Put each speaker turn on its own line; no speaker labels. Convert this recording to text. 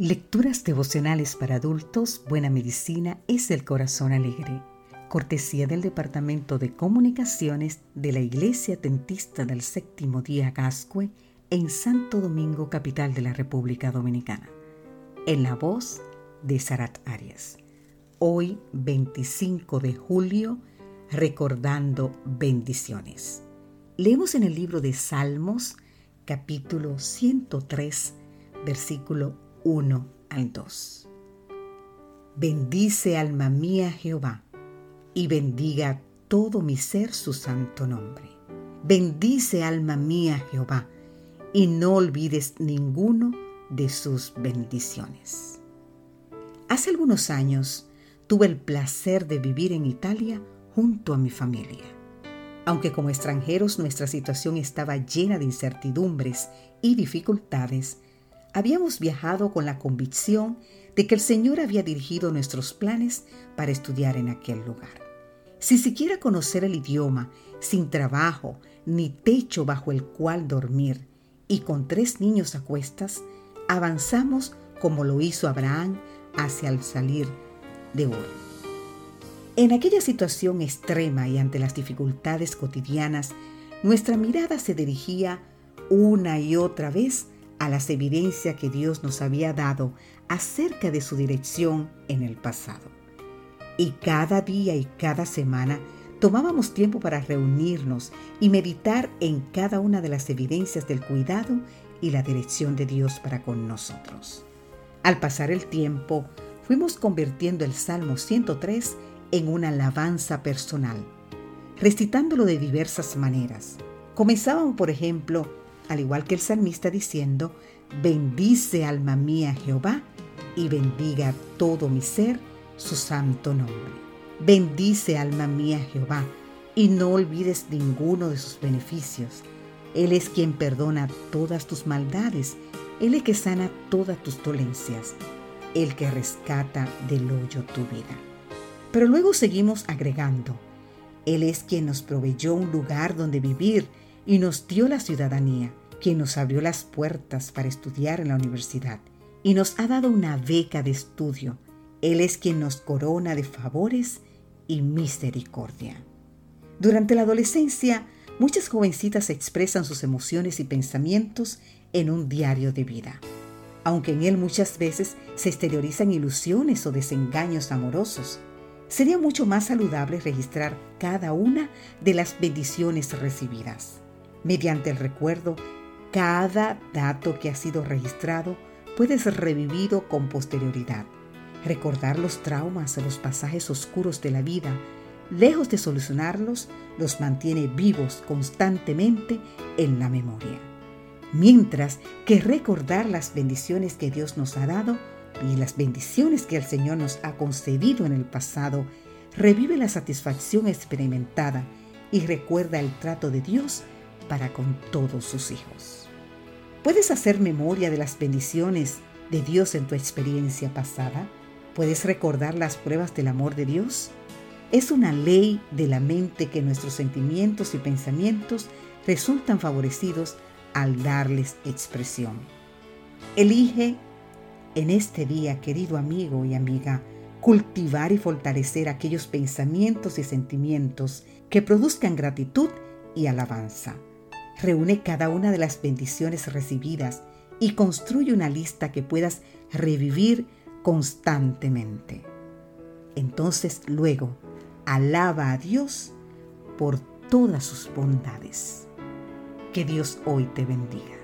Lecturas devocionales para adultos, Buena Medicina es el Corazón Alegre. Cortesía del Departamento de Comunicaciones de la Iglesia Tentista del Séptimo Día Gascue en Santo Domingo, capital de la República Dominicana. En la voz de Sarat Arias. Hoy, 25 de julio, recordando bendiciones. Leemos en el libro de Salmos, capítulo 103, versículo 1 al 2. Bendice alma mía Jehová, y bendiga todo mi ser su santo nombre. Bendice alma mía Jehová, y no olvides ninguno de sus bendiciones. Hace algunos años tuve el placer de vivir en Italia junto a mi familia. Aunque como extranjeros nuestra situación estaba llena de incertidumbres y dificultades, habíamos viajado con la convicción de que el Señor había dirigido nuestros planes para estudiar en aquel lugar. Sin siquiera conocer el idioma, sin trabajo, ni techo bajo el cual dormir, y con tres niños a cuestas, avanzamos como lo hizo Abraham hacia el salir de Ur. En aquella situación extrema y ante las dificultades cotidianas, nuestra mirada se dirigía una y otra vez a las evidencias que Dios nos había dado acerca de su dirección en el pasado. Y cada día y cada semana tomábamos tiempo para reunirnos y meditar en cada una de las evidencias del cuidado y la dirección de Dios para con nosotros. Al pasar el tiempo, fuimos convirtiendo el Salmo 103 en una alabanza personal, recitándolo de diversas maneras. Comenzábamos, por ejemplo, al igual que el salmista diciendo, bendice alma mía Jehová y bendiga todo mi ser su santo nombre. Bendice alma mía Jehová y no olvides ninguno de sus beneficios. Él es quien perdona todas tus maldades, Él es que sana todas tus dolencias, el que rescata del hoyo tu vida. Pero luego seguimos agregando, Él es quien nos proveyó un lugar donde vivir y nos dio la ciudadanía, quien nos abrió las puertas para estudiar en la universidad y nos ha dado una beca de estudio. Él es quien nos corona de favores y misericordia. Durante la adolescencia, muchas jovencitas expresan sus emociones y pensamientos en un diario de vida. Aunque en él muchas veces se exteriorizan ilusiones o desengaños amorosos, sería mucho más saludable registrar cada una de las bendiciones recibidas. Mediante el recuerdo, cada dato que ha sido registrado puede ser revivido con posterioridad. Recordar los traumas o los pasajes oscuros de la vida, lejos de solucionarlos, los mantiene vivos constantemente en la memoria. Mientras que recordar las bendiciones que Dios nos ha dado y las bendiciones que el Señor nos ha concedido en el pasado, revive la satisfacción experimentada y recuerda el trato de Dios para con todos sus hijos. ¿Puedes hacer memoria de las bendiciones de Dios en tu experiencia pasada? ¿Puedes recordar las pruebas del amor de Dios? Es una ley de la mente que nuestros sentimientos y pensamientos resultan favorecidos al darles expresión. Elige en este día, querido amigo y amiga, cultivar y fortalecer aquellos pensamientos y sentimientos que produzcan gratitud y alabanza. Reúne cada una de las bendiciones recibidas y construye una lista que puedas revivir constantemente. Entonces luego, alaba a Dios por todas sus bondades. Que Dios hoy te bendiga.